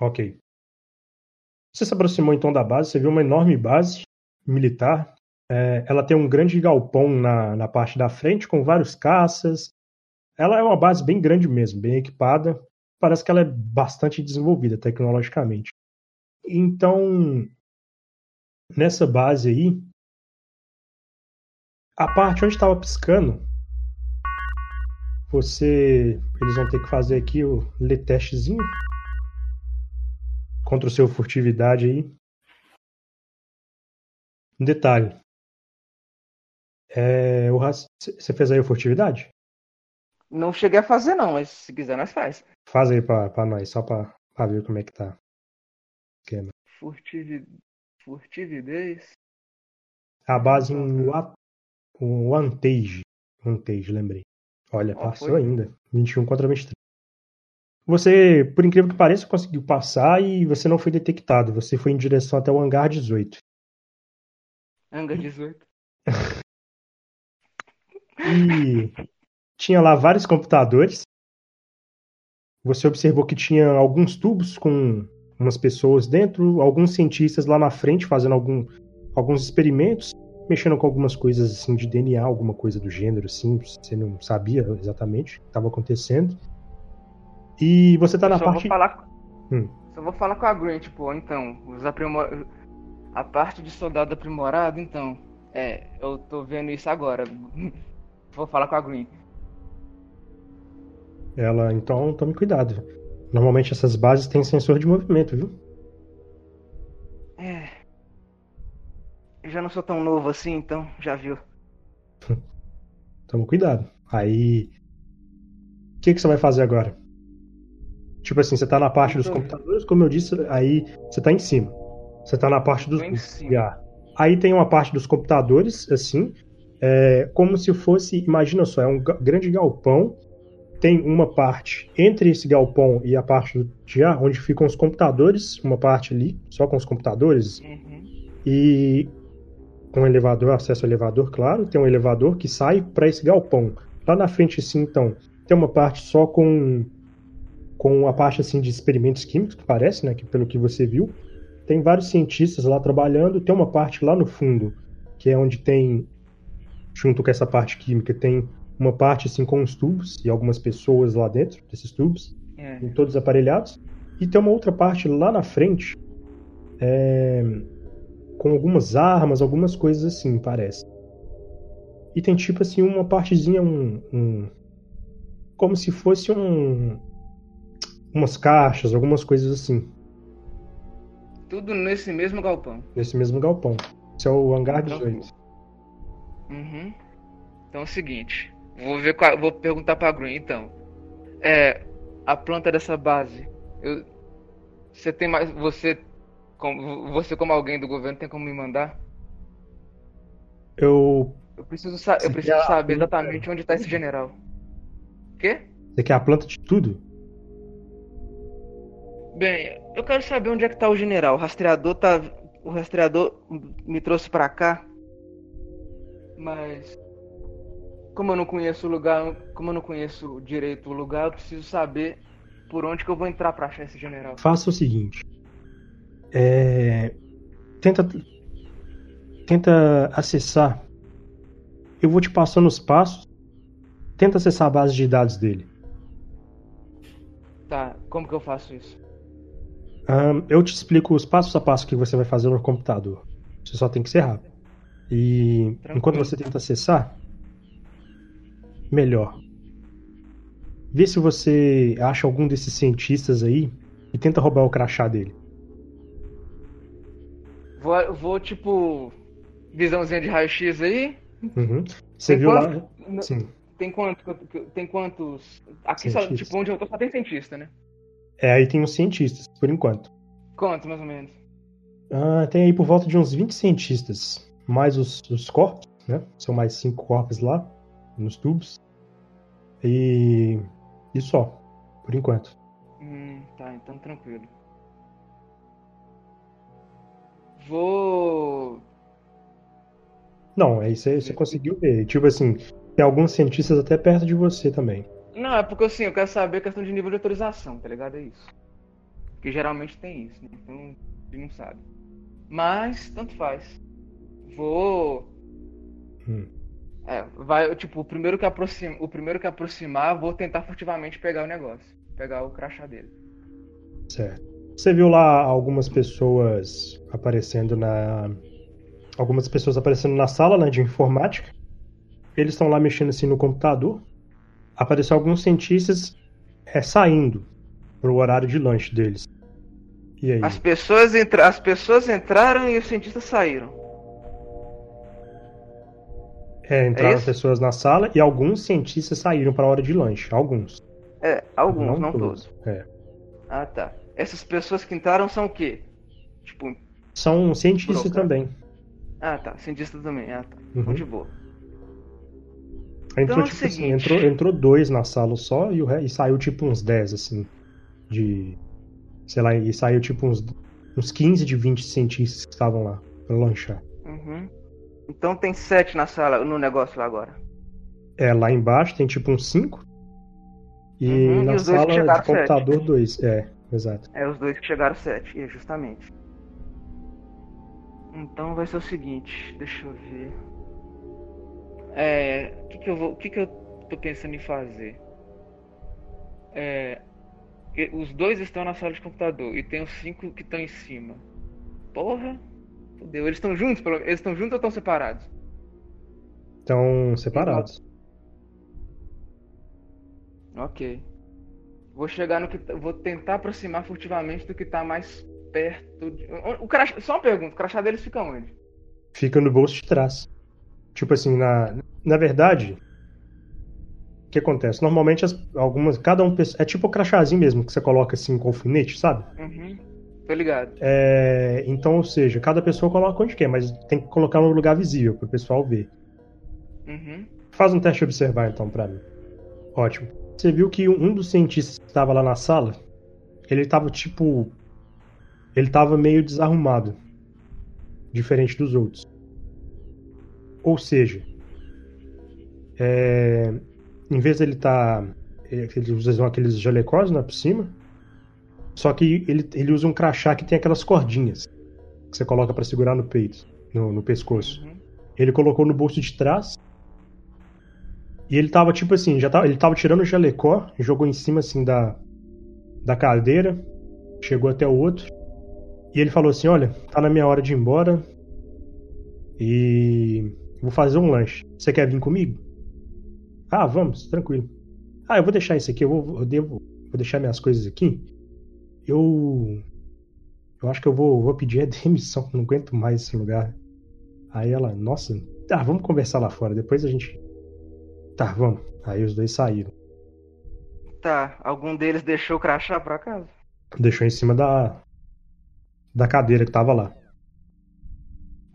Ok. Você se aproximou então da base, você viu uma enorme base militar. É, ela tem um grande galpão na, na parte da frente, com vários caças. Ela é uma base bem grande mesmo, bem equipada. Parece que ela é bastante desenvolvida tecnologicamente. Então, nessa base aí, a parte onde estava piscando, você. Eles vão ter que fazer aqui o letestezinho contra o seu furtividade aí. Um detalhe. É, o Você fez aí a furtividade? Não cheguei a fazer não, mas se quiser nós faz. Faz aí pra, pra nós, só pra, pra ver como é que tá. Esquema. Furtivi... Furtividez. A base em o Antage. Antage, lembrei. Olha, oh, passou foi? ainda. 21 contra 23. Você, por incrível que pareça, conseguiu passar e você não foi detectado. Você foi em direção até o hangar 18. Hangar 18. e tinha lá vários computadores. Você observou que tinha alguns tubos com umas pessoas dentro, alguns cientistas lá na frente fazendo algum, alguns experimentos, mexendo com algumas coisas assim de DNA, alguma coisa do gênero, assim, você não sabia exatamente o que estava acontecendo. E você tá na só parte. Vou falar... Hum. Só vou falar com a Grant, tipo, então, os aprimor... a parte de soldado aprimorado, então. É, eu tô vendo isso agora. vou falar com a Green. Ela, então, tome cuidado. Normalmente essas bases têm sensor de movimento, viu? É. Eu já não sou tão novo assim, então, já viu. Toma cuidado. Aí. O que, que você vai fazer agora? Tipo assim, você tá na parte dos computadores, como eu disse, aí você tá em cima. Você tá na parte dos. Aí tem uma parte dos computadores, assim, é, como se fosse, imagina só, é um grande galpão. Tem uma parte entre esse galpão e a parte de ar, onde ficam os computadores, uma parte ali, só com os computadores. Uhum. E com um elevador, acesso ao elevador, claro. Tem um elevador que sai para esse galpão. Lá na frente, assim, então, tem uma parte só com com a parte assim de experimentos químicos, que parece, né, que pelo que você viu, tem vários cientistas lá trabalhando, tem uma parte lá no fundo, que é onde tem junto com essa parte química, tem uma parte assim com os tubos e algumas pessoas lá dentro desses tubos, é. todos aparelhados, e tem uma outra parte lá na frente, é, com algumas armas, algumas coisas assim, parece. E tem tipo assim uma partezinha, um, um como se fosse um umas caixas, algumas coisas assim. Tudo nesse mesmo galpão. Nesse mesmo galpão. Esse é o hangar 18. Uhum. Então é o seguinte. Vou ver vou perguntar pra Green então. É. A planta dessa base. Eu, você tem mais. Você. Como, você como alguém do governo tem como me mandar? Eu. Eu preciso, sa eu preciso saber exatamente onde está esse general. Quê? Você quer a planta de tudo? Bem, eu quero saber onde é que tá o general. O rastreador tá. O rastreador me trouxe para cá. Mas. Como eu não conheço o lugar, como eu não conheço direito o lugar, eu preciso saber por onde que eu vou entrar para achar esse general. Faça o seguinte. É... Tenta. Tenta acessar. Eu vou te passando os passos. Tenta acessar a base de dados dele. Tá, como que eu faço isso? Um, eu te explico os passos a passo que você vai fazer no computador. Você só tem que ser rápido. E Tranquilo. enquanto você tenta acessar, melhor. Vê se você acha algum desses cientistas aí e tenta roubar o crachá dele. Vou, vou tipo, visãozinha de raio-x aí. Uhum. Você tem viu quanto? lá? Sim. Tem, quanto, tem quantos. Aqui só, tipo, onde eu tô só tem cientista, né? É, aí tem os cientistas, por enquanto. Quanto, mais ou menos? Ah, tem aí por volta de uns 20 cientistas. Mais os, os corpos, né? São mais cinco corpos lá, nos tubos. E. E só, por enquanto. Hum, tá, então tranquilo. Vou. Não, aí você conseguiu ver. Tipo assim, tem alguns cientistas até perto de você também. Não, é porque assim, eu quero saber a questão de nível de autorização, tá ligado? É isso. Porque geralmente tem isso, né? Então a gente não sabe. Mas, tanto faz. Vou. Hum. É, vai, tipo, o primeiro que aproxima, o primeiro que aproximar, vou tentar furtivamente pegar o negócio. Pegar o crachá dele. Certo. Você viu lá algumas pessoas aparecendo na. Algumas pessoas aparecendo na sala né, de informática. Eles estão lá mexendo assim no computador. Apareceu alguns cientistas é, saindo pro horário de lanche deles. E aí? As pessoas, entra... As pessoas entraram e os cientistas saíram. É, entraram é pessoas na sala e alguns cientistas saíram para a hora de lanche. Alguns. É, alguns, não, não todos. todos. É. Ah, tá. Essas pessoas que entraram são o quê? Tipo. São cientistas também. Ah, tá. Cientistas também. Ah, tá. Uhum. de boa. Entrou, então, é tipo assim, entrou, entrou dois na sala só e, o, e saiu tipo uns 10, assim. De. Sei lá, e saiu tipo uns, uns 15 de 20 cientistas que estavam lá pra lanchar. Uhum. Então tem sete na sala, no negócio lá agora. É, lá embaixo tem tipo uns cinco. E uhum, na e sala de computador dois. É, exato. É, os dois que chegaram sete, justamente. Então vai ser o seguinte, deixa eu ver. É. O que, que eu vou. O que, que eu tô pensando em fazer? É. Os dois estão na sala de computador e tem os cinco que estão em cima. Porra! Fudeu. Eles estão juntos? Eles estão juntos ou estão separados? Estão separados. Ok. Vou chegar no que. Vou tentar aproximar furtivamente do que tá mais perto. De... O crachá... Só uma pergunta: o crachá deles fica onde? Fica no bolso de trás. Tipo assim, na, na verdade, o que acontece? Normalmente as, algumas, cada um é tipo o crachazinho mesmo que você coloca assim com alfinete, sabe? Uhum. Tô ligado. É, então, ou seja, cada pessoa coloca onde quer, mas tem que colocar no lugar visível para o pessoal ver. Uhum. Faz um teste de observar então para mim. Ótimo. Você viu que um dos cientistas que estava lá na sala, ele estava tipo, ele estava meio desarrumado, diferente dos outros. Ou seja, é, em vez dele estar, tá, eles usam aqueles jalecós né, por cima, só que ele, ele usa um crachá que tem aquelas cordinhas que você coloca para segurar no peito, no, no pescoço. Uhum. Ele colocou no bolso de trás. E ele tava tipo assim, já tava, ele tava tirando o jalecó, jogou em cima assim da da cadeira, chegou até o outro. E ele falou assim: "Olha, tá na minha hora de ir embora. E vou fazer um lanche. Você quer vir comigo?" "Ah, vamos, tranquilo." "Ah, eu vou deixar isso aqui, eu vou eu devo, vou deixar minhas coisas aqui eu. Eu acho que eu vou, vou pedir a demissão, não aguento mais esse lugar. Aí ela, nossa, tá, vamos conversar lá fora, depois a gente. Tá, vamos. Aí os dois saíram. Tá, algum deles deixou o crachá pra casa? Deixou em cima da. da cadeira que tava lá.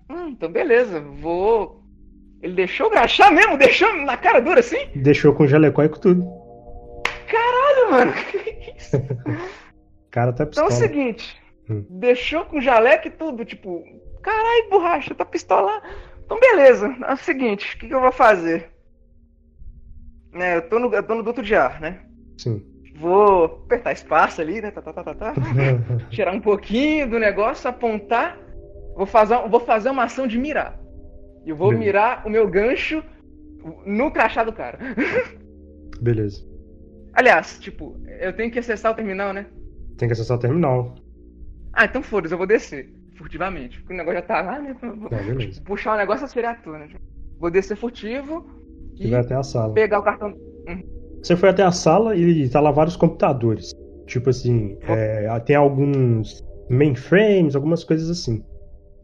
Hum, então beleza, vou. Ele deixou o crachá mesmo? Deixou na cara dura assim? Deixou com jalecó e com tudo. Caralho, mano, que isso? cara tá pistola. Então é o seguinte, hum. deixou com jaleco e tudo, tipo, caralho, borracha, tá pistola. Então beleza, é o seguinte, o que, que eu vou fazer? É, eu tô no, eu tô no duto de ar, né? Sim. Vou apertar espaço ali, né? Tá, tá, tá, tá, tá. Tirar um pouquinho do negócio, apontar. Vou fazer, vou fazer uma ação de mirar. E eu vou Beleza. mirar o meu gancho no crachá do cara. Beleza. Aliás, tipo, eu tenho que acessar o terminal, né? Tem que acessar o terminal. Ah, então foda-se, eu vou descer. Furtivamente. Porque o negócio já tá lá, né? É, beleza. Puxar o negócio seria a né? Vou descer furtivo. E, e vai até a sala. Pegar o cartão. Uhum. Você foi até a sala e tá lá vários computadores. Tipo assim, é, tem alguns mainframes, algumas coisas assim.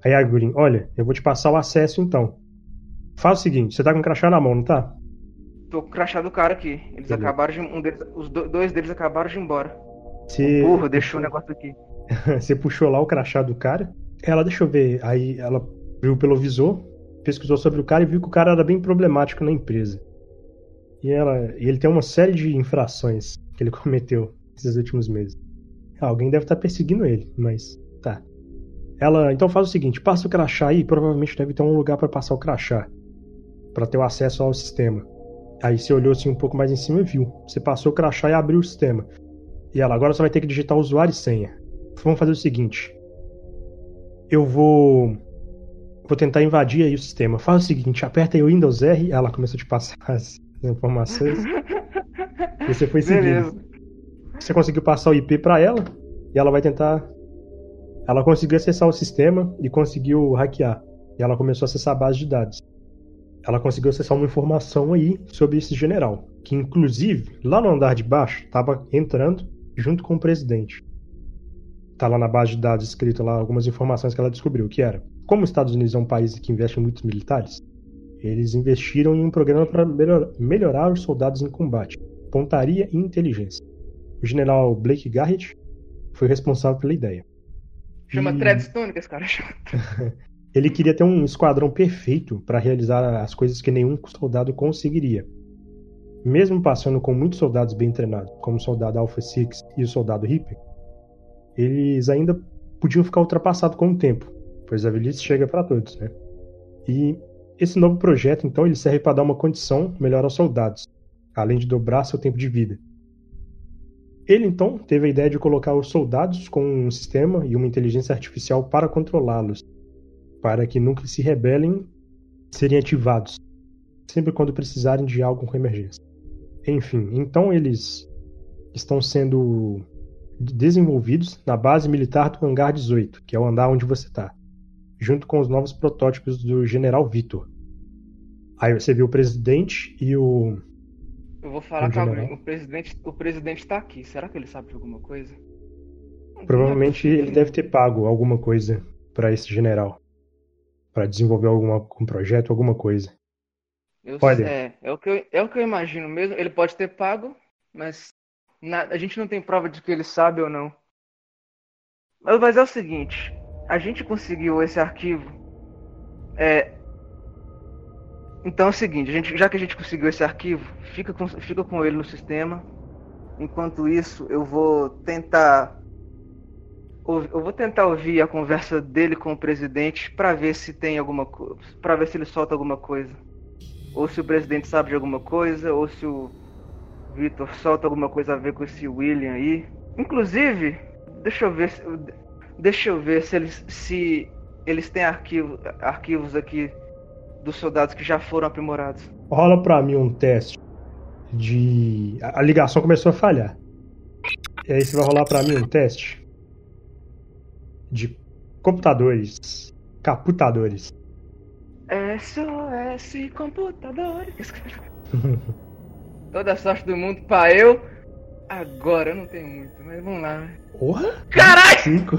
Aí a Green, olha, eu vou te passar o acesso então. Faz o seguinte, você tá com o crachá na mão, não tá? Tô com o crachá do cara aqui. Eles Beleza. acabaram de. Um deles, os dois deles acabaram de ir embora. Você... Porra, deixou o negócio aqui. você puxou lá o crachá do cara. Ela, deixa eu ver. Aí ela viu pelo visor, pesquisou sobre o cara e viu que o cara era bem problemático na empresa. E, ela, e ele tem uma série de infrações que ele cometeu esses últimos meses. alguém deve estar perseguindo ele, mas tá. Ela, então faz o seguinte, passa o crachá aí, provavelmente deve ter um lugar para passar o crachá, para ter o acesso ao sistema. Aí você olhou assim um pouco mais em cima e viu. Você passou o crachá e abriu o sistema. E ela, agora você vai ter que digitar usuário e senha. vamos fazer o seguinte. Eu vou. Vou tentar invadir aí o sistema. Faz o seguinte, aperta aí o Windows R, ela começou a te passar as informações. e você foi seguindo. Você conseguiu passar o IP para ela e ela vai tentar. Ela conseguiu acessar o sistema e conseguiu hackear. E ela começou a acessar a base de dados. Ela conseguiu acessar uma informação aí sobre esse general, que inclusive lá no andar de baixo estava entrando junto com o presidente. Tá lá na base de dados escrito lá algumas informações que ela descobriu, que era como os Estados Unidos é um país que investe em muitos militares, eles investiram em um programa para melhor, melhorar os soldados em combate, pontaria e inteligência. O general Blake Garrett foi responsável pela ideia. Chama e... Esse cara. Ele queria ter um esquadrão perfeito para realizar as coisas que nenhum soldado conseguiria. Mesmo passando com muitos soldados bem treinados, como o soldado Alpha Six e o soldado Reaper, eles ainda podiam ficar ultrapassados com o tempo, pois a velhice chega para todos, né? E esse novo projeto, então, ele serve para dar uma condição melhor aos soldados, além de dobrar seu tempo de vida. Ele, então, teve a ideia de colocar os soldados com um sistema e uma inteligência artificial para controlá-los, para que nunca se rebelem serem ativados, sempre quando precisarem de algo com emergência. Enfim, então eles estão sendo desenvolvidos na base militar do Hangar 18, que é o andar onde você está, junto com os novos protótipos do General Vitor. Aí você viu o presidente e o. Eu vou falar com o presidente. O presidente está aqui. Será que ele sabe de alguma coisa? Provavelmente ele deve ter pago alguma coisa para esse general para desenvolver algum um projeto, alguma coisa. Eu, pode. É, é o, que eu, é o que eu imagino mesmo. Ele pode ter pago, mas na, a gente não tem prova de que ele sabe ou não. Mas, mas é o seguinte: a gente conseguiu esse arquivo. É, então é o seguinte: gente, já que a gente conseguiu esse arquivo, fica com, fica com ele no sistema. Enquanto isso, eu vou tentar eu vou tentar ouvir a conversa dele com o presidente para ver se tem alguma coisa, para ver se ele solta alguma coisa. Ou se o presidente sabe de alguma coisa, ou se o Victor solta alguma coisa a ver com esse William aí. Inclusive, deixa eu ver, deixa eu ver se eles se eles têm arquivo, arquivos aqui dos soldados que já foram aprimorados. Rola para mim um teste de a ligação começou a falhar. E aí você vai rolar para mim um teste de computadores, caputadores. SOS computadores. Toda sorte do mundo pra eu. Agora eu não tenho muito, mas vamos lá. Porra! Caralho! Cinco.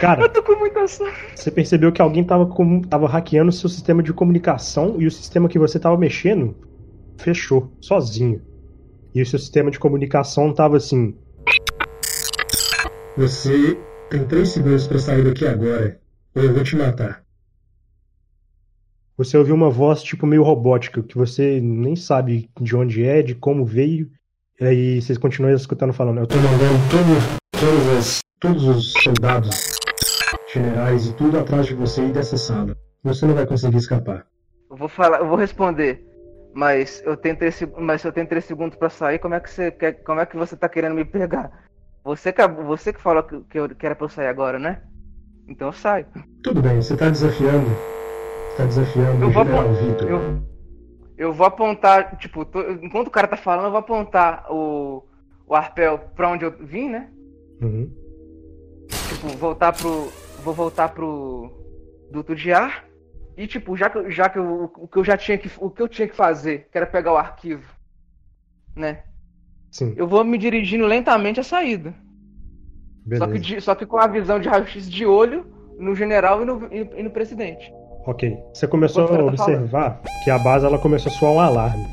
Cara, eu tô com muita sorte. Você percebeu que alguém tava, com, tava hackeando o seu sistema de comunicação e o sistema que você tava mexendo fechou, sozinho. E o seu sistema de comunicação tava assim. Você tem três segundos para sair daqui agora, ou eu vou te matar. Você ouviu uma voz tipo meio robótica, que você nem sabe de onde é, de como veio, e aí vocês continuam escutando falando. Eu tô mandando todo, todos, todos os soldados, generais e tudo atrás de você e dessa sala. Você não vai conseguir escapar. Eu vou falar, eu vou responder. Mas eu tenho três, mas eu tenho três segundos para sair. Como é que você quer, como é que você tá querendo me pegar? Você que, você que falou que, que, eu, que era pra eu sair agora, né? Então eu saio. Tudo bem, você tá desafiando. Tá desafiando eu o general Vitor. Eu, eu vou apontar, tipo, tô, enquanto o cara tá falando, eu vou apontar o, o arpel pra onde eu vim, né? Uhum. Tipo, voltar pro. Vou voltar pro duto de ar. E tipo, já que, já que eu, o que eu já tinha que. O que eu tinha que fazer, que era pegar o arquivo, né? Sim. Eu vou me dirigindo lentamente à saída. Só que, só que com a visão de raio-x de olho no general e no, e, e no presidente. Ok. Você começou a tá observar tá que a base ela começou a soar um alarme.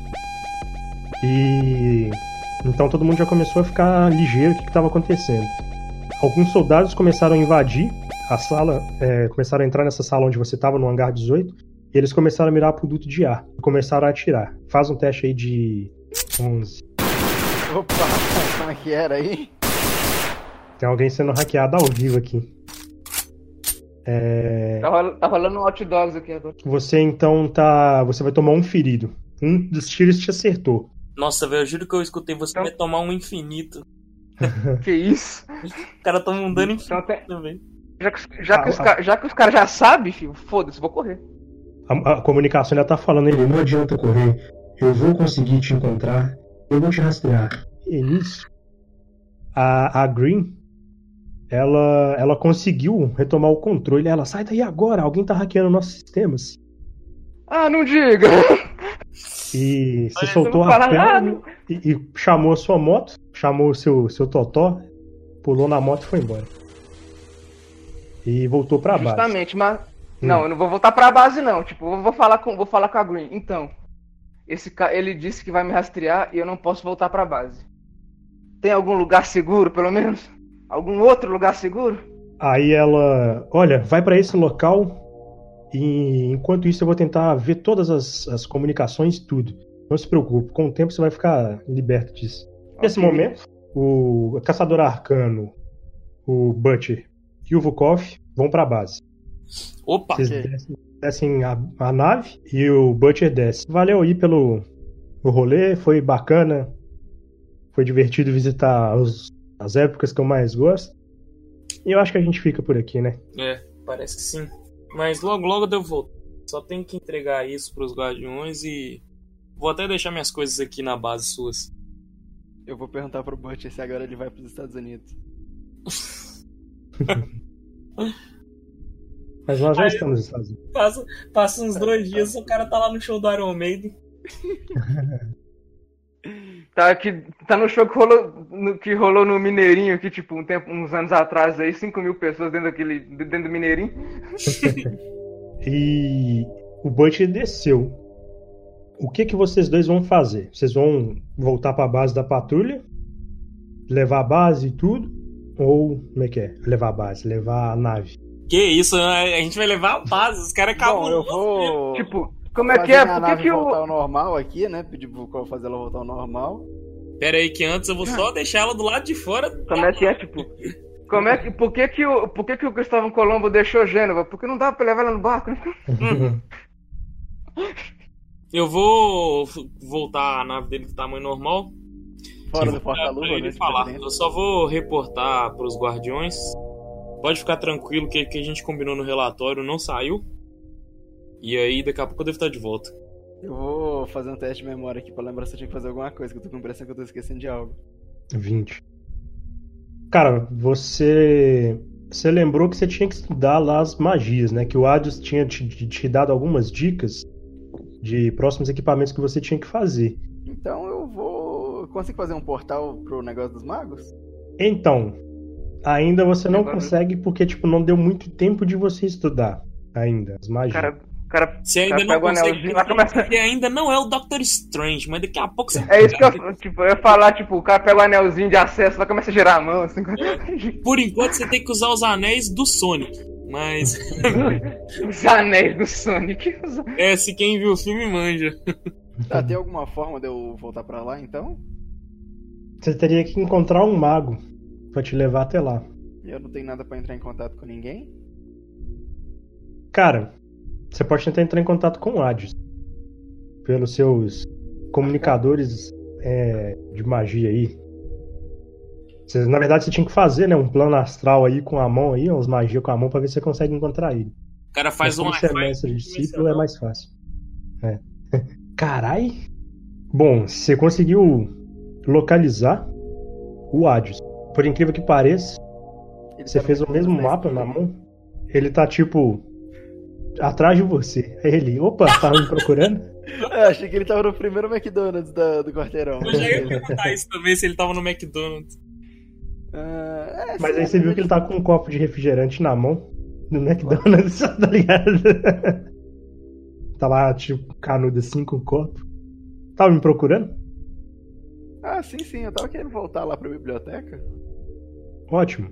E então todo mundo já começou a ficar ligeiro o que estava acontecendo. Alguns soldados começaram a invadir a sala, é, começaram a entrar nessa sala onde você estava, no hangar 18, e eles começaram a mirar pro duto de ar e começaram a atirar. Faz um teste aí de 11. Opa, como é que era aí? Tem alguém sendo hackeado ao vivo aqui. É... Tá, tá rolando um hot dogs aqui agora. Você então tá. Você vai tomar um ferido. Um dos tiros te acertou. Nossa, velho, eu juro que eu escutei você então... vai tomar um infinito. que isso? O cara tá mandando em então, tem... também. Já que, já, ah, que os, ah, já que os caras já sabem, filho, foda-se, vou correr. A, a, comunicação já tá falando ele, não adianta correr. Eu vou conseguir te encontrar. Eu vou te rastrear. E nisso, a, a Green, ela, ela conseguiu retomar o controle. Ela sai daí agora, alguém tá hackeando nossos sistemas. Ah, não diga! E você soltou a perna e, e, chamou a sua moto, chamou o seu, seu totó, pulou na moto e foi embora. E voltou pra base. Justamente, mas. Hum. Não, eu não vou voltar pra base não. Tipo, vou falar com, vou falar com a Green. Então, esse cara, ele disse que vai me rastrear e eu não posso voltar pra base. Tem algum lugar seguro, pelo menos? Algum outro lugar seguro? Aí ela, olha, vai para esse local e enquanto isso eu vou tentar ver todas as, as comunicações tudo. Não se preocupe, com o tempo você vai ficar liberto disso. Nesse okay. momento, o caçador arcano, o Butcher e o Vukov vão para a base. Opa! Vocês descem, descem a, a, nave e o Butcher desce. Valeu aí pelo o rolê, foi bacana. Foi divertido visitar os, as épocas que eu mais gosto. E eu acho que a gente fica por aqui, né? É, parece que sim. Mas logo, logo eu voltar. Só tenho que entregar isso pros guardiões e. Vou até deixar minhas coisas aqui na base suas. Eu vou perguntar pro Butcher se agora ele vai pros Estados Unidos. Mas nós já Aí, estamos nos Estados Unidos. Passa, passa uns dois dias o cara tá lá no show do Iron Maiden. Tá, que, tá no show que rolou, no, que rolou no Mineirinho, que tipo, um tempo, uns anos atrás aí, 5 mil pessoas dentro, daquele, dentro do Mineirinho. e o Butch desceu. O que que vocês dois vão fazer? Vocês vão voltar para a base da patrulha? Levar a base e tudo? Ou como é que é? Levar a base, levar a nave. Que isso, a gente vai levar a base, os caras acabam. eu vou. Tipo, como é que é? Por que, que voltar ao normal aqui, né? Pedir pro Cole fazer ela voltar ao normal. Pera aí que antes eu vou só deixar ela do lado de fora. Como é que é, tipo? Como é que, por que que o, por que que o Cristóvão Colombo deixou Gênova? Porque não dava pra levar ela no barco, né? eu vou voltar a nave dele do tamanho normal. Fora do porta-luva, né? falar. Eu só vou reportar pros guardiões. Pode ficar tranquilo que que a gente combinou no relatório não saiu. E aí, daqui a pouco eu devo estar de volta. Eu vou fazer um teste de memória aqui pra lembrar se eu tinha que fazer alguma coisa, que eu tô com impressão que eu tô esquecendo de algo. 20. Cara, você. Você lembrou que você tinha que estudar lá as magias, né? Que o Adios tinha te, te dado algumas dicas de próximos equipamentos que você tinha que fazer. Então eu vou. Consigo fazer um portal pro negócio dos magos? Então, ainda você não consegue porque, tipo, não deu muito tempo de você estudar ainda as magias. Cara, cara, você ainda não consegue, lá começa... Ele ainda não é o Doctor Strange, mas daqui a pouco você... É isso que eu, tipo, eu ia falar, tipo, o cara pega o anelzinho de acesso, lá começa a girar a mão, assim. Por enquanto você tem que usar os anéis do Sonic, mas... os anéis do Sonic. É, se quem viu o filme manja. Tá, tem alguma forma de eu voltar pra lá, então? Você teria que encontrar um mago pra te levar até lá. Eu não tenho nada para entrar em contato com ninguém? Cara, você pode tentar entrar em contato com o Hades. Pelos seus comunicadores é, de magia aí. Você, na verdade, você tinha que fazer, né? Um plano astral aí com a mão aí, umas magias com a mão pra ver se você consegue encontrar ele. O cara faz um Você é mestre discípulo, é mais fácil. É. Carai! Bom, você conseguiu localizar o Hades. Por incrível que pareça, ele você tá fez o mesmo mapa na mão. Ele tá tipo atrás de você. Aí ele, opa, tava me procurando? É, achei que ele tava no primeiro McDonald's da, do quarteirão. Eu já ia perguntar isso também, se ele tava no McDonald's. Uh, é, Mas aí você viu que ele tá com um copo de refrigerante na mão no McDonald's, tá ligado? tá lá, tipo, canudo assim com o copo. Tava me procurando? Ah, sim, sim, eu tava querendo voltar lá pra biblioteca. Ótimo.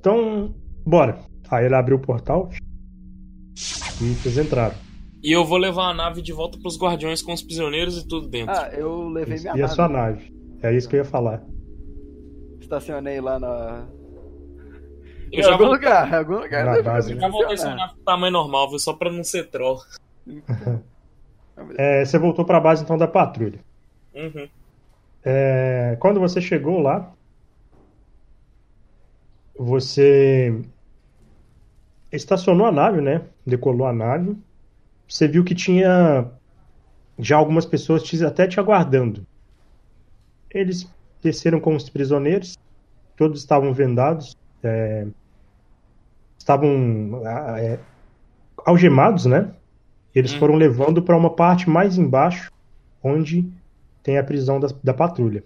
Então, bora. Aí ele abriu o portal e vocês entraram. E eu vou levar a nave de volta pros guardiões com os prisioneiros e tudo dentro. Ah, eu levei minha e nave. E a sua nave. É isso que eu ia falar. Estacionei lá na. Eu em já algum vou... lugar, em algum lugar. Na base, eu já voltei sua nave tamanho normal, viu? Só pra não ser troll. é, você voltou pra base então da patrulha. Uhum. É, quando você chegou lá, você estacionou a nave, né? Decolou a nave. Você viu que tinha já algumas pessoas te, até te aguardando. Eles desceram com os prisioneiros, todos estavam vendados, é, estavam é, algemados, né? Eles Hum. foram levando para uma parte mais embaixo, onde tem a prisão da, da patrulha.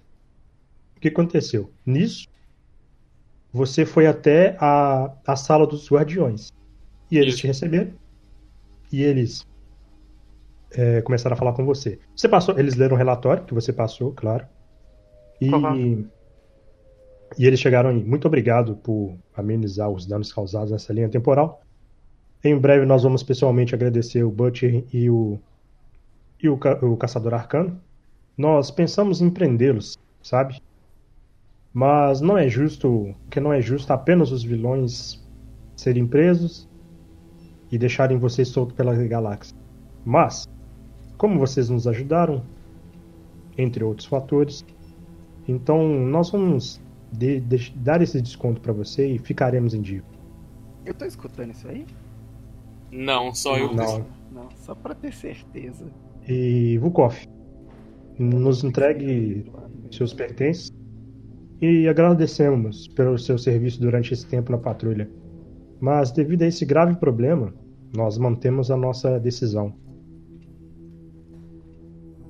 O que aconteceu? Nisso, você foi até a, a sala dos guardiões. E eles Isso. te receberam. E eles é, começaram a falar com você. Você passou, eles leram o relatório que você passou, claro. E, Uhum. e eles chegaram aí. Muito obrigado por amenizar os danos causados nessa linha temporal. Em breve nós vamos pessoalmente agradecer o Butcher e o e o, ca- o caçador arcano. Nós pensamos em prendê-los, sabe? Mas não é justo, que não é justo apenas os vilões serem presos e deixarem vocês soltos pela galáxia. Mas, como vocês nos ajudaram, entre outros fatores, então nós vamos de- de- dar esse desconto para você e ficaremos em dia. Eu tô escutando isso aí? Não, só eu. Não. Não, só pra ter certeza. E Vukov, nos entregue seus pertences e agradecemos pelo seu serviço durante esse tempo na patrulha. Mas devido a esse grave problema, nós mantemos a nossa decisão.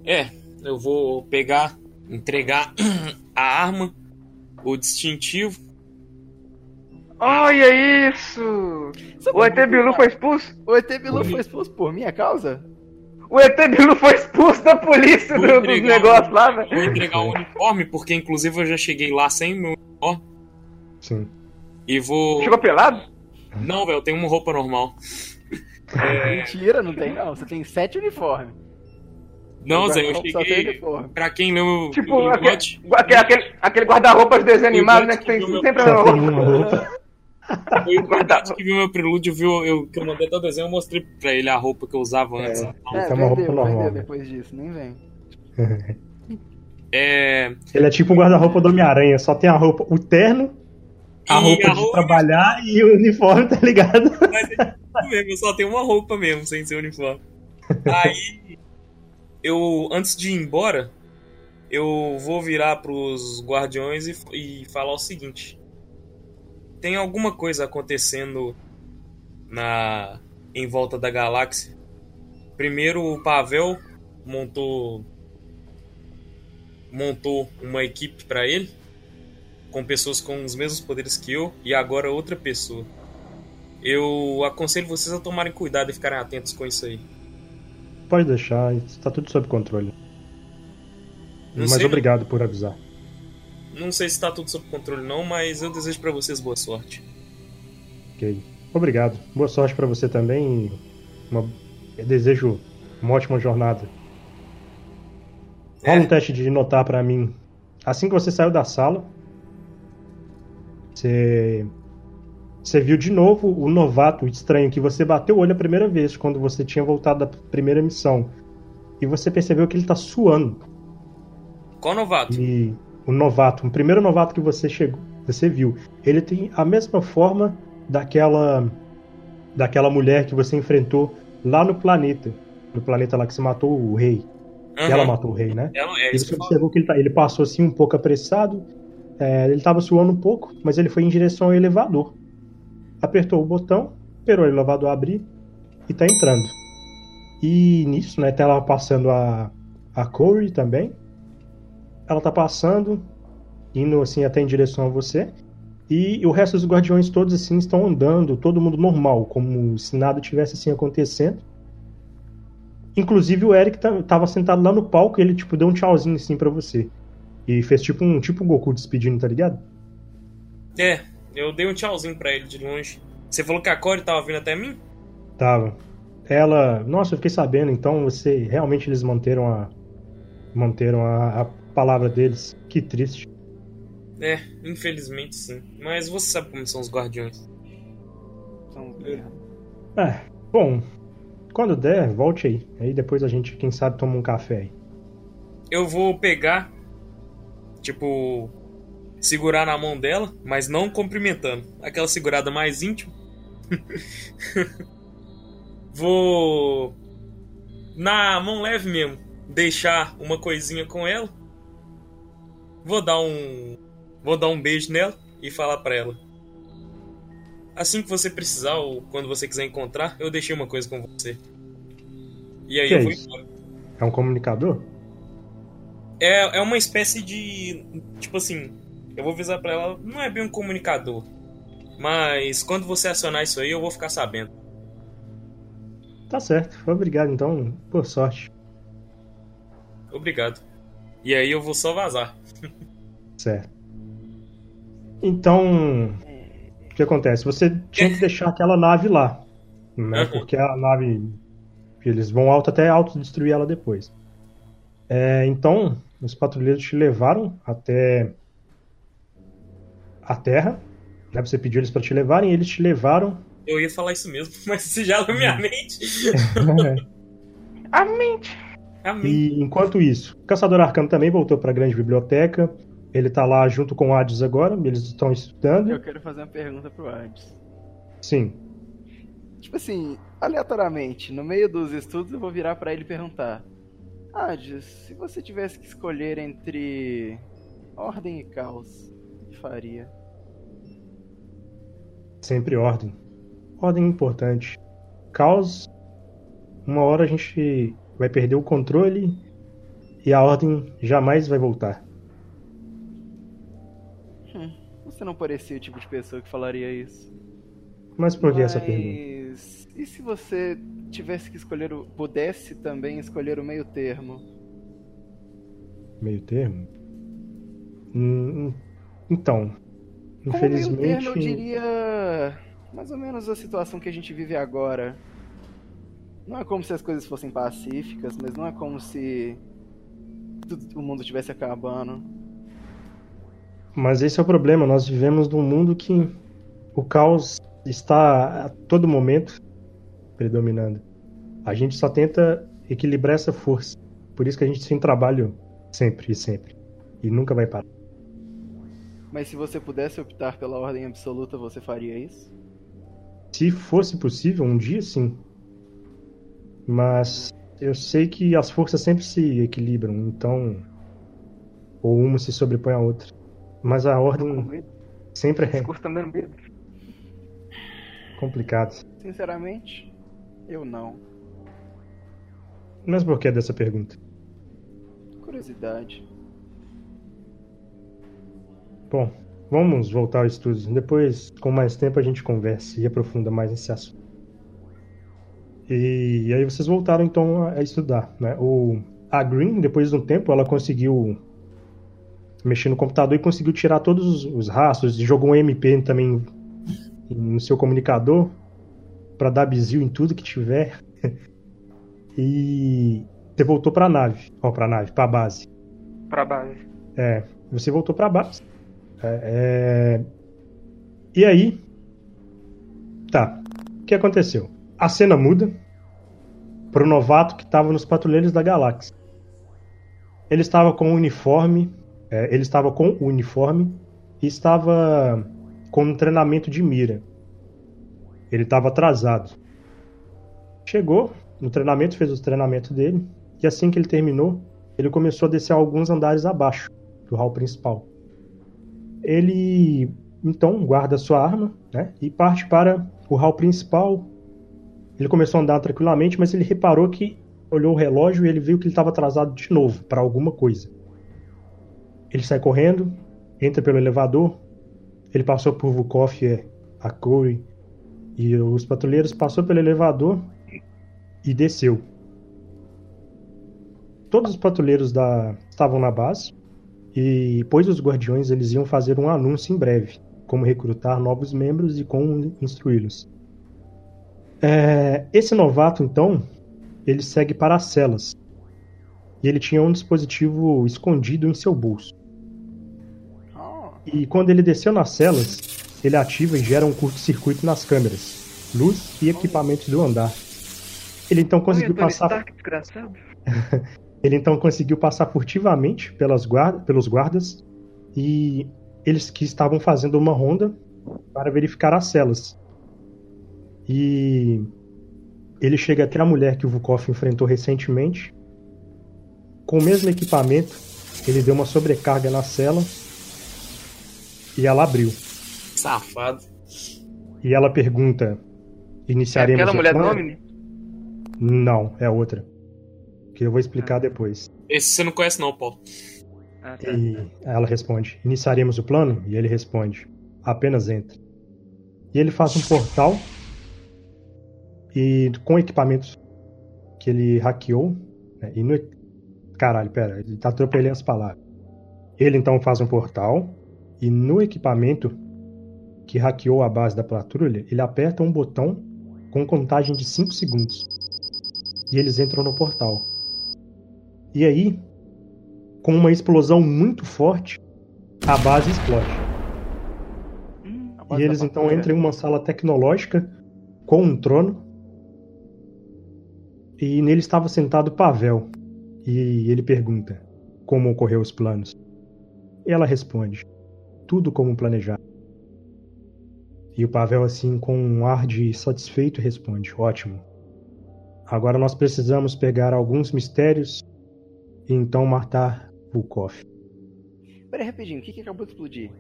É, eu vou pegar, entregar a arma, o distintivo. Olha isso! Sabe O ET Bilu foi expulso? O ET Bilu foi expulso por minha causa? O ET Bilu foi expulso da polícia Vou do, dos negócios lá, Vou velho. entregar o uniforme, porque inclusive eu já cheguei lá sem meu uniforme. Sim. E vou. Chegou pelado? Não, velho, eu tenho uma roupa normal. Mentira, não tem não. Você tem sete uniformes. Não, Zé, eu cheguei. Pra quem leu Tipo, aquele, aquele, aquele, guarda-roupas desanimados, né? Que tem sempre a roupa. Roupa. foi o Bernardo que viu meu prelúdio, viu eu, que eu mandei até o desenho, eu mostrei pra ele a roupa que eu usava antes. É. É, Tem uma roupa vendeu, normal, vendeu né? depois disso, nem vem. É. Ele é tipo um guarda-roupa do Homem-Aranha, só tem a roupa, o terno, a E roupa a de roupa- trabalhar e o uniforme, tá ligado? Mas é isso mesmo, eu só tenho uma roupa mesmo, sem ser uniforme. Aí, eu, antes de ir embora, eu vou virar pros guardiões e, e falar o seguinte: tem alguma coisa acontecendo na em volta da galáxia. Primeiro, o Pavel montou montou uma equipe pra ele com pessoas com os mesmos poderes que eu e agora outra pessoa. Eu aconselho vocês a tomarem cuidado e ficarem atentos com isso aí. Pode deixar, está tudo sob controle. Não Mas sei, obrigado por avisar. Não sei se tá tudo sob controle não, mas eu desejo pra vocês boa sorte. Ok. Obrigado. Boa sorte pra você também. Uma... Eu desejo uma ótima jornada. Rola É. um teste de notar pra mim. Assim que você saiu da sala, você você viu de novo o novato estranho que você bateu o olho a primeira vez quando você tinha voltado da primeira missão. E você percebeu que ele tá suando. Qual novato? E o novato, o primeiro novato que você chegou, você viu, ele tem a mesma forma daquela daquela mulher que você enfrentou lá no planeta, no planeta lá que você matou o rei. Aham. ela matou o rei, né? É, é E você observou que ele, tá- ele passou assim um pouco apressado, é, ele estava suando um pouco, mas ele foi em direção ao elevador. Apertou o botão, esperou o elevador abrir e tá entrando. E nisso, né, tá ela passando a, a Corey também. Ela tá passando, indo assim até em direção a você. E o resto dos guardiões todos assim estão andando, todo mundo normal, como se nada tivesse assim acontecendo. Inclusive o Eric ta- tava sentado lá no palco e ele tipo deu um tchauzinho assim pra você. E fez tipo um tipo Goku despedindo, tá ligado? É, eu dei um tchauzinho pra ele de longe. Você falou que a Corey tava vindo até mim? Tava. Ela, nossa, eu fiquei sabendo, então você realmente eles manteram a manteram a, a palavra deles. Que triste. É, infelizmente sim. Mas você sabe como são os guardiões. São merda. É, bom, quando der, volte aí. Aí depois a gente, quem sabe, toma um café aí. Eu vou pegar Tipo, segurar na mão dela, mas não cumprimentando. Aquela segurada mais íntima. Vou na mão leve mesmo, deixar uma coisinha com ela. Vou dar um vou dar um beijo nela e falar para ela. Assim que você precisar ou quando você quiser encontrar, eu deixei uma coisa com você. E aí Que eu é vou isso? embora. É um comunicador? É, é uma espécie de. Tipo assim, eu vou avisar pra ela, não é bem um comunicador. Mas quando você acionar isso aí, eu vou ficar sabendo. Tá certo. Obrigado, então. Boa sorte. Obrigado. E aí eu vou só vazar. Certo. Então, o que acontece? Você tinha que deixar aquela nave lá, né? Uhum. Porque a nave, eles vão auto até autodestruir ela depois. É, então, os patrulheiros te levaram até a Terra, né? Você pediu eles para te levarem, e eles te levaram. Eu ia falar isso mesmo, mas você já na minha mente. A mente. Amém. e enquanto isso, o Caçador Arcano também voltou para a grande biblioteca. Ele tá lá junto com o Hades agora, eles estão estudando. Eu quero fazer uma pergunta pro Hades. Sim. Tipo assim, aleatoriamente, no meio dos estudos eu vou virar pra ele e perguntar: Hades, se você tivesse que escolher entre ordem e caos, o que faria? Sempre ordem. Ordem é importante. Caos, uma hora a gente vai perder o controle e a ordem jamais vai voltar. Hum, você não parecia o tipo de pessoa que falaria isso. Mas por que Mas... essa pergunta? E se você tivesse que escolher o. pudesse também escolher o meio termo? Meio termo? Hum, então, Como infelizmente. meio termo eu diria. mais ou menos a situação que a gente vive agora. Não é como se as coisas fossem pacíficas, mas não é como se tudo- o mundo estivesse acabando. Mas esse é o problema. Nós vivemos num mundo que o caos está a todo momento predominando. A gente só tenta equilibrar essa força. Por isso que a gente tem trabalho sempre e sempre. E nunca vai parar. Mas se você pudesse optar pela ordem absoluta, você faria isso? Se fosse possível, um dia sim. Mas eu sei que as forças sempre se equilibram, então. Ou uma se sobrepõe à outra. Mas a ordem sempre é curso tá me dando medo. complicada. Sinceramente, eu não. Mas por que dessa pergunta? Curiosidade. Bom, vamos voltar ao estudo. Depois, com mais tempo, a gente conversa e aprofunda mais esse assunto. E, aí vocês voltaram então a a estudar, né? O, a Green, depois de um tempo, ela conseguiu mexer no computador e conseguiu tirar todos os, os rastros, jogou um MP também no seu comunicador para dar bizil em tudo que tiver. e você voltou para a nave, ó, para a nave, para a base. Pra base. É, você voltou pra base. É, é, E aí. Tá. O que aconteceu? A cena muda pro novato que estava nos Patrulheiros da Galáxia. Ele estava com o uniforme. é, ele estava com o uniforme e estava com um treinamento de mira. Ele estava atrasado. Chegou no treinamento, fez o treinamento dele. E assim que ele terminou, ele começou a descer alguns andares abaixo do hall principal. Ele então guarda sua arma né, e parte para o hall principal. Ele começou a andar tranquilamente, mas ele reparou que olhou o relógio e ele viu que ele estava atrasado de novo para alguma coisa. Ele sai correndo, entra pelo elevador. Ele passou por Vukov, a Corey e os patrulheiros, passou pelo elevador e desceu. Todos os patrulheiros da... estavam na base e, pois os guardiões eles iam fazer um anúncio em breve, como recrutar novos membros e como instruí-los. É, esse novato, então, ele segue para as celas. E ele tinha um dispositivo escondido em seu bolso. E quando ele desceu nas celas, ele ativa e gera um curto-circuito nas câmeras, luz e equipamentos do andar. Ele então conseguiu Olha, passar. Stark, desgraçado. Ele então conseguiu passar furtivamente pelas guarda, pelos guardas e eles que estavam fazendo uma ronda para verificar as celas. E ele chega até a mulher que o Vukov enfrentou recentemente. Com o mesmo equipamento, ele deu uma sobrecarga na cela e ela abriu. Safado. E ela pergunta: Iniciaremos. É aquela mulher plano? Não, é outra. Que eu vou explicar depois. Esse você não conhece, não, Paulo. Ah, tá. E ela responde: Iniciaremos o plano? E ele responde: Apenas entre. E ele faz um portal e com equipamentos que ele hackeou. né, e no... Caralho, pera, ele tá atropelando as palavras. Ele então faz um portal e no equipamento que hackeou a base da patrulha, ele aperta um botão com contagem de 5 segundos. E eles entram no portal. E aí, com uma explosão muito forte, a base explode. Hum, a E base eles da então entram em uma sala tecnológica com um trono. E nele estava sentado Pavel. E ele pergunta como ocorreu os planos. Ela responde: tudo como planejado. E o Pavel, assim, com um ar de satisfeito, responde: ótimo. Agora nós precisamos pegar alguns mistérios e então matar Vukov. Pera aí, rapidinho, o que, que acabou de explodir?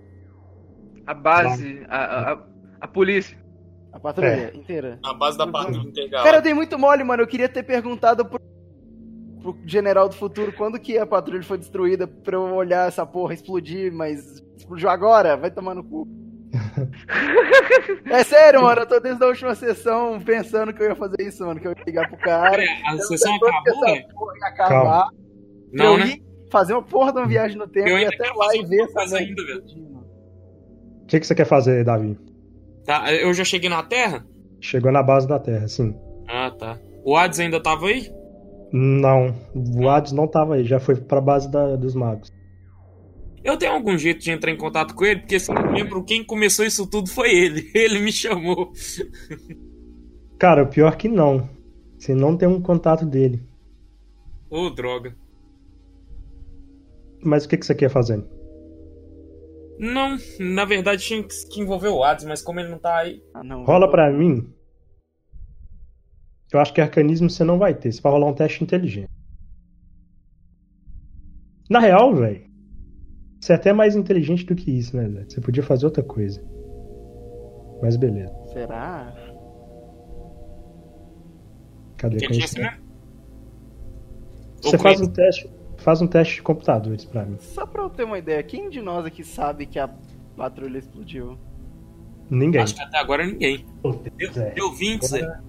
A base, a, a, a, a polícia. A patrulha É. inteira? A base da patrulha Cara, eu dei muito mole, mano. Eu queria ter perguntado pro, pro general do futuro quando que a patrulha foi destruída pra eu olhar essa porra explodir, mas explodiu agora? Vai tomar no cu. é sério, mano. Eu tô desde a última sessão pensando que eu ia fazer isso, mano. Que eu ia ligar pro cara. Pera, a sessão acabou, essa velho? porra ia acabar. Não, eu né? fazer uma porra de uma viagem no tempo Eu e até lá e ver essa ainda, velho. O que, que você quer fazer, Davi? Tá, eu já cheguei na Terra? Chegou na base da Terra, sim. Ah, tá. O Hades ainda tava aí? Não, o Hades não tava aí, já foi pra base da- dos magos. Eu tenho algum jeito de entrar em contato com ele, porque se eu não lembro quem começou isso tudo foi ele. Ele me chamou. Cara, o pior que não. Você não tem um contato dele. Ô, droga. Mas o que, que você quer fazer? Não, na verdade tinha que envolver o Hades, mas como ele não tá aí. Ah, não. Rola eu- pra mim. Eu acho que arcanismo você não vai ter. Você vai rolar um teste inteligente. Na real, velho. Você é até mais inteligente do que isso, né, velho? Você podia fazer outra coisa. Mas beleza. Será? Cadê conhecimento? mesmo? Você Ou faz um teste. Faz um teste de computadores pra mim. Só pra eu ter uma ideia, quem de nós aqui sabe que a patrulha explodiu? Ninguém. Acho que até agora ninguém. Deu, Zé. deu 20, Zé.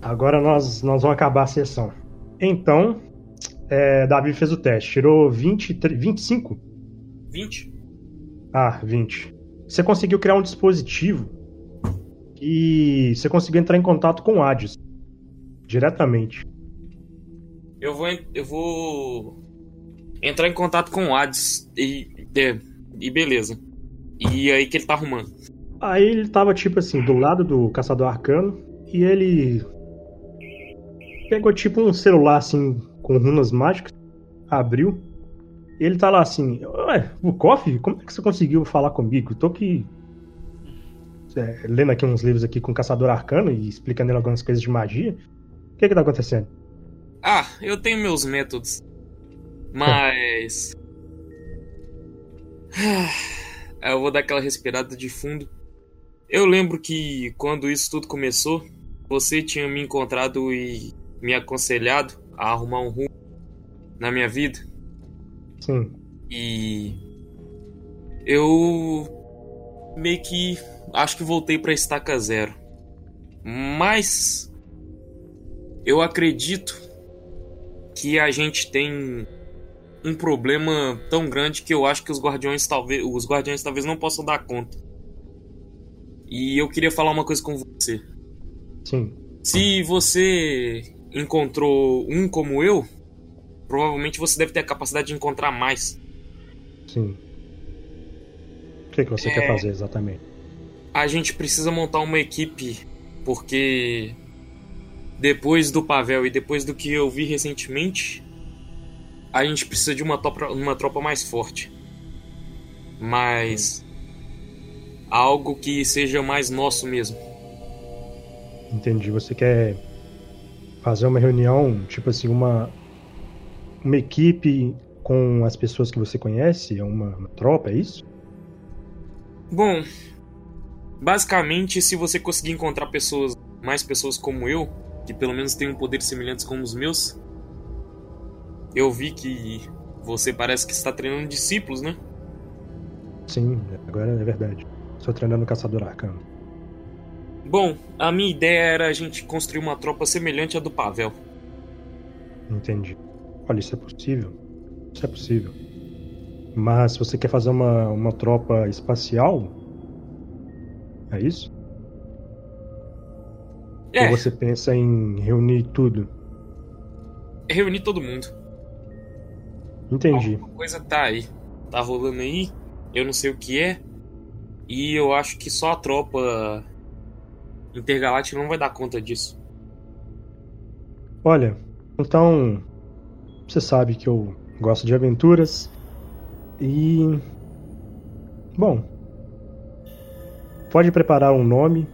Agora nós, nós vamos acabar a sessão. Então, é, Davi fez o teste. Tirou 20, 25? 20? Ah, 20. Você conseguiu criar um dispositivo e você conseguiu entrar em contato com o Hades. Diretamente. Eu vou, eu vou entrar em contato com o Hades e, é, e beleza. E aí que ele tá arrumando. Aí ele tava, tipo assim, do lado do caçador arcano e ele pegou, tipo, um celular, assim, com runas mágicas, abriu. E ele tá lá assim: Ué, Vukov, como é que você conseguiu falar comigo? Tô aqui. é, lendo aqui uns livros aqui com o caçador arcano e explicando ele algumas coisas de magia. O que que tá acontecendo? Ah, eu tenho meus métodos. Mas. Ah, eu vou dar aquela respirada de fundo. Eu lembro que quando isso tudo começou, você tinha me encontrado e me aconselhado a arrumar um rumo na minha vida. Sim. E. Eu. meio que. acho que voltei pra estaca zero. Mas. Eu acredito que a gente tem um problema tão grande que eu acho que os guardiões talvez os guardiões talvez não possam dar conta. E eu queria falar uma coisa com você. Sim. Se você encontrou um como eu, provavelmente você deve ter a capacidade de encontrar mais. Sim. O que, que você É. quer fazer exatamente? A gente precisa montar uma equipe porque depois do Pavel e depois do que eu vi recentemente, a gente precisa de uma tropa, uma tropa mais forte. mas algo que seja mais nosso mesmo. Entendi. Você quer fazer uma reunião, tipo assim, uma uma equipe com as pessoas que você conhece? É uma, uma tropa, é isso? Bom, basicamente, se você conseguir encontrar pessoas, mais pessoas como eu, que pelo menos tenham poderes semelhantes como os meus, eu vi que você parece que está treinando discípulos, né? Sim, agora é verdade. Estou treinando caçador arcano. Bom, a minha ideia era a gente construir uma tropa semelhante à do Pavel. Entendi. Olha, isso é possível. Isso é possível. Mas se você quer fazer uma, uma tropa espacial, é isso? É. Ou você pensa em reunir tudo? Reunir todo mundo. Entendi. Alguma coisa tá aí. Tá rolando aí. Eu não sei o que é. E eu acho que só a tropa intergaláctica não vai dar conta disso. Olha, então você sabe que eu gosto de aventuras e bom, pode preparar um nome.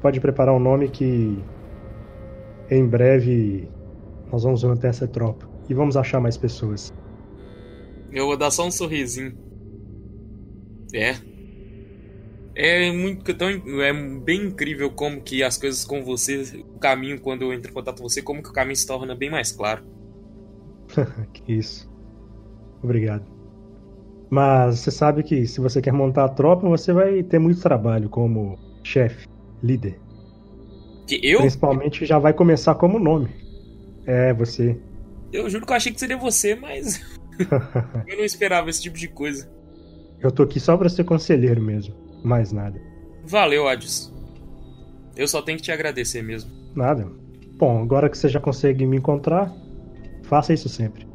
Pode preparar um nome que em breve nós vamos manter essa tropa e vamos achar mais pessoas. Eu vou dar só um sorrisinho. É. É muito tão é bem incrível como que as coisas com você, o caminho quando eu entro em contato com você, como que o caminho se torna bem mais claro. que isso. Obrigado. Mas você sabe que se você quer montar a tropa, você vai ter muito trabalho como chefe, líder. Que eu? Principalmente já vai começar como nome. É, você. Eu juro que eu achei que seria você, mas eu não esperava esse tipo de coisa. Eu tô aqui só pra ser conselheiro mesmo, mais nada. Valeu, Adios. Eu só tenho que te agradecer mesmo. Nada. Bom, agora que você já consegue me encontrar, faça isso sempre.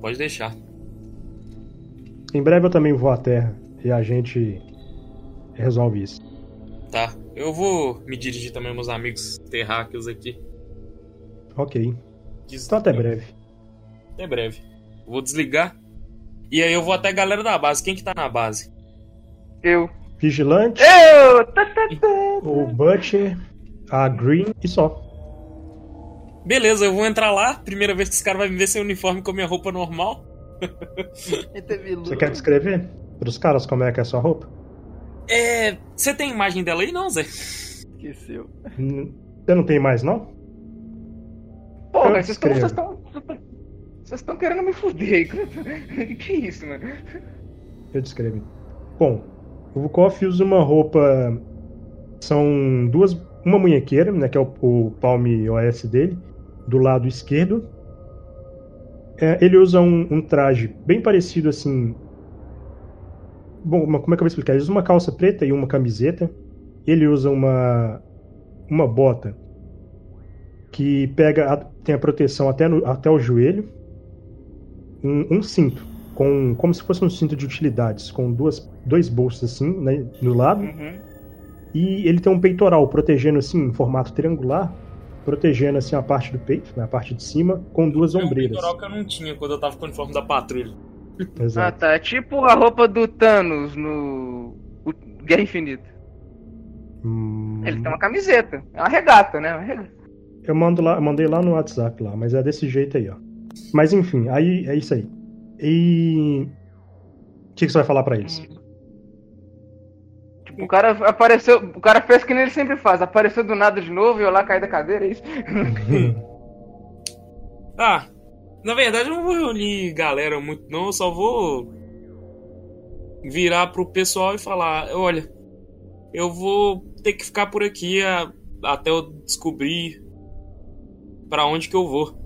Pode deixar. Em breve eu também vou à Terra e a gente resolve isso. Tá. Eu vou me dirigir também aos meus amigos terráqueos aqui. Ok. Des- Então até breve. Até breve. Vou desligar. E aí eu vou até a galera da base. Quem que tá na base? Eu. Vigilante, Eu! Tá, tá, tá. o Butcher, a Green e só. Beleza, eu vou entrar lá. Primeira vez que esse cara vai me ver sem uniforme com a minha roupa normal. Você quer descrever pros caras como é que é a sua roupa? É. Você tem imagem dela aí, não, Zé? Esqueceu. Hum, Você não tem mais, não? Pô, Eu velho, vocês estão. Vocês estão. Querendo me fuder. Que que isso, mano? Eu descrevo. Bom, o Vukov usa uma roupa. São duas. Uma munhequeira, né? Que é o, o palme OS dele, do lado esquerdo. É, ele usa um, um traje bem parecido assim. Bom, como é que eu vou explicar? Ele usa uma calça preta e uma camiseta. Ele usa uma. Uma bota que pega. a- tem a proteção até, no- até o joelho. Um, um cinto com como se fosse um cinto de utilidades, com duas, dois bolsos assim, né, no lado, Uhum. e ele tem um peitoral protegendo assim, em formato triangular, protegendo assim a parte do peito, né, a parte de cima, com duas É um ombreiras. peitoral que eu não tinha quando eu tava com o uniforme da patrulha. Ah, Exato. tá. É tipo a roupa do Thanos no. o Guerra Infinita. Hum, Ele tem uma camiseta. É uma regata, né? Uma regata. Eu mando lá, eu mandei lá no WhatsApp lá, mas é desse jeito aí, ó. Mas enfim, aí é isso aí. E o que, que você vai falar pra eles? Tipo, o cara apareceu. O cara fez que nem ele sempre faz. Apareceu do nada de novo e eu lá caí da cadeira, é isso? Ah, na verdade eu não vou reunir galera muito não, eu só vou virar pro pessoal e falar, olha, eu vou ter que ficar por aqui a- até eu descobrir pra onde que eu vou.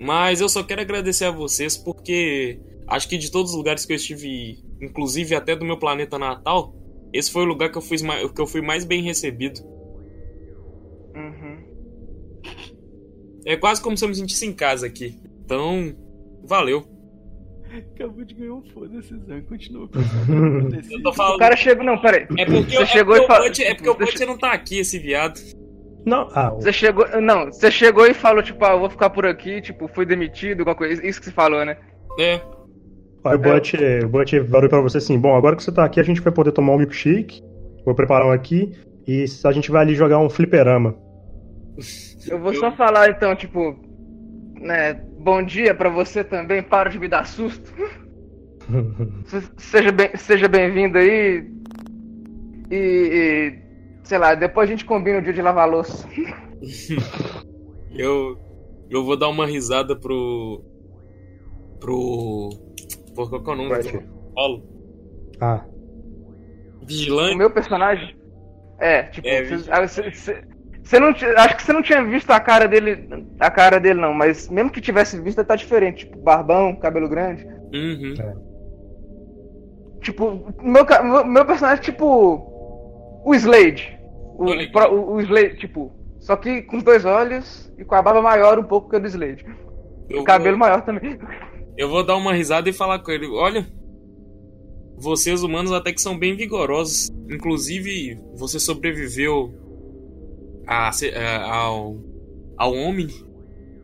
Mas eu só quero agradecer a vocês porque acho que de todos os lugares que eu estive, inclusive até do meu planeta natal, esse foi o lugar que eu fui que eu fui mais bem recebido. Uhum. É quase como se eu me sentisse em casa aqui. Então, valeu. Acabou de ganhar um foda-se, Zan. Continua pensando. Eu tô O falando. cara chegou. Não, peraí. É porque, Você é chegou porque e falou. o é porque o Deixa- Butcher não tá aqui, esse viado. Não, ah, o- Você chegou. Não, você chegou e falou, tipo, ah, eu vou ficar por aqui, tipo, fui demitido, alguma coisa. Isso que você falou, né? É. Aí o Butch, o Butch falou pra você assim: bom, agora que você tá aqui, a gente vai poder tomar um milkshake. Vou preparar um aqui. E a gente vai ali jogar um fliperama. Eu vou só falar então, tipo. Né, bom dia pra você também, para de me dar susto. seja bem-vindo seja bem aí. E, e, Sei lá, depois a gente combina o dia de lavar louça. eu. Eu vou dar uma risada pro. Pro. Por qual que é o nome? Paulo. Ah. Vigilante. O meu personagem. É, tipo, é, você não acho que você não tinha visto a cara dele, a cara dele não, mas mesmo que tivesse visto, tá diferente, tipo, barbão, cabelo grande. Uhum. É. Tipo, meu, meu personagem é tipo o Slade. O, o, o, Slade, tipo, só que com dois olhos e com a barba maior um pouco que a do Slade. Eu o cabelo vou... maior também. Eu vou dar uma risada e falar com ele, olha, vocês humanos até que são bem vigorosos. Inclusive, você sobreviveu a, a, ao, ao Omni.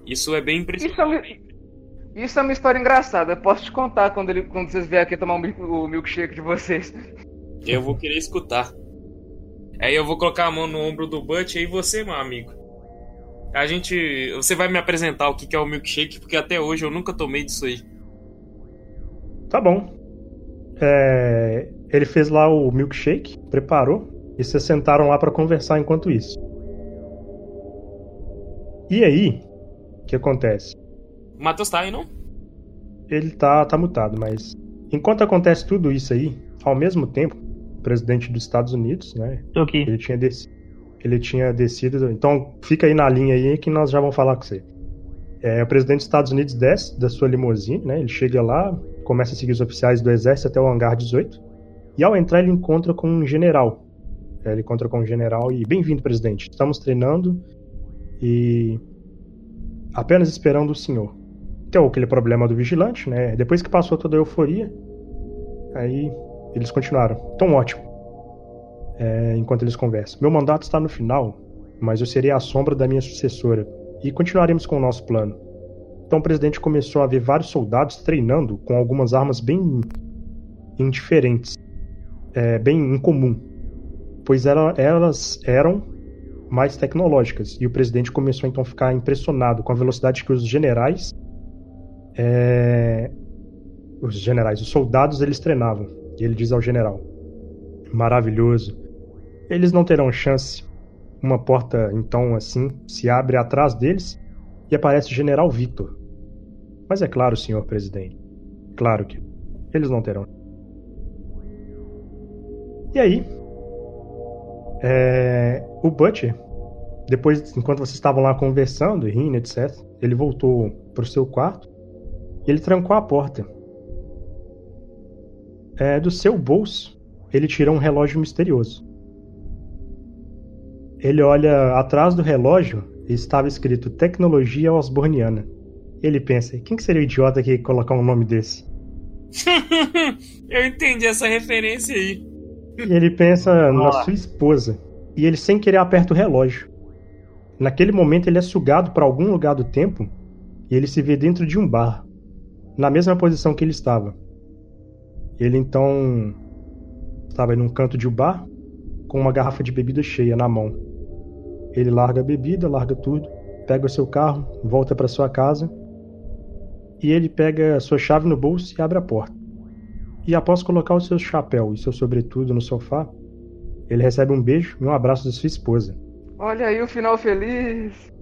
Isso é bem impressionante. Isso é, isso é uma história engraçada. Eu posso te contar quando, ele, quando vocês vierem aqui tomar o milkshake de vocês. Eu vou querer escutar. Aí eu vou colocar a mão no ombro do Butch e você, meu amigo. A gente. Você vai me apresentar o que é o milkshake, porque até hoje eu nunca tomei disso aí. Tá bom. É, ele fez lá o milkshake, preparou, e vocês sentaram lá para conversar enquanto isso. E aí, o que acontece? O Matheus tá aí, não? Ele tá, tá mutado, mas. Enquanto acontece tudo isso aí, ao mesmo tempo, o presidente dos Estados Unidos, né? Tô aqui. Ele tinha, des... ele tinha descido. Então, fica aí na linha aí que nós já vamos falar com você. É, o presidente dos Estados Unidos desce da sua limusine, né? Ele chega lá, começa a seguir os oficiais do exército até o hangar 18. E ao entrar, ele encontra com um general. É, ele encontra com um general e bem-vindo, presidente. Estamos treinando e apenas esperando o senhor. Tem aquele problema do vigilante, né? Depois que passou toda a euforia, aí eles continuaram. Tão ótimo. É, enquanto eles conversam. Meu mandato está no final, mas eu serei a sombra da minha sucessora e continuaremos com o nosso plano. Então o presidente começou a ver vários soldados treinando com algumas armas bem indiferentes, é, bem incomum, pois ela, elas eram mais tecnológicas. E o presidente começou então a ficar impressionado com a velocidade que os generais, é, os generais, os soldados, eles treinavam. E ele diz ao general: Maravilhoso. Eles não terão chance. Uma porta, então, assim, se abre atrás deles e aparece o general Victor. Mas é claro, senhor presidente. Claro que eles não terão. E aí, é, o Butcher, depois, enquanto vocês estavam lá conversando, rindo, etc., ele voltou para o seu quarto e ele trancou a porta. É, do seu bolso, ele tirou um relógio misterioso. Ele olha atrás do relógio e estava escrito Tecnologia Osborniana. Ele pensa: quem que seria o idiota que ia colocar um nome desse? Eu entendi essa referência aí. E ele pensa na sua esposa. E ele, sem querer, aperta o relógio. Naquele momento, ele é sugado para algum lugar do tempo e ele se vê dentro de um bar, na mesma posição que ele estava. Ele então estava em um canto de um bar com uma garrafa de bebida cheia na mão. Ele larga a bebida, larga tudo, pega o seu carro, volta para sua casa e ele pega a sua chave no bolso e abre a porta. E após colocar o seu chapéu e seu sobretudo no sofá, ele recebe um beijo e um abraço de sua esposa. Olha aí o final feliz.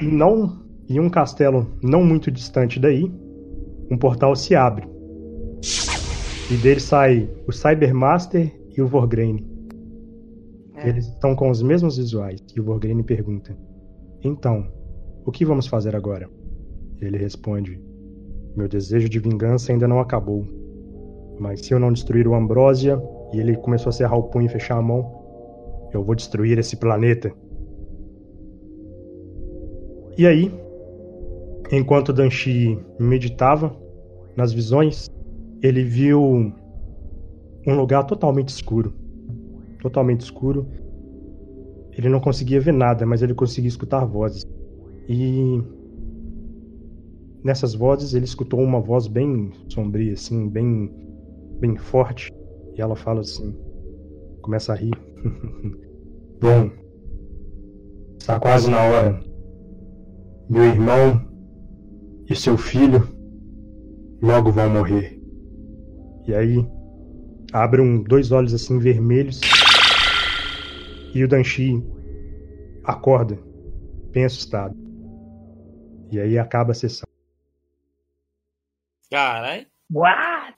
E não, em um castelo não muito distante daí, um portal se abre. E dele sai o Cybermaster e o Vorgrain. É. Eles estão com os mesmos visuais. E o Vorgrain pergunta: Então, o que vamos fazer agora? Ele responde: Meu desejo de vingança ainda não acabou. Mas se eu não destruir o Ambrosia, e ele começou a cerrar o punho e fechar a mão, eu vou destruir esse planeta. E aí, enquanto Danshi meditava nas visões, ele viu um lugar totalmente escuro. Totalmente escuro. Ele não conseguia ver nada, mas ele conseguia escutar vozes. E nessas vozes ele escutou uma voz bem sombria, assim, bem, bem forte. E ela fala assim, começa a rir. Bom, está quase na hora. Meu irmão e seu filho logo vão morrer. E aí abre um, dois olhos assim vermelhos e o Danchi acorda, bem assustado. E aí acaba a sessão. Caralho. Uau!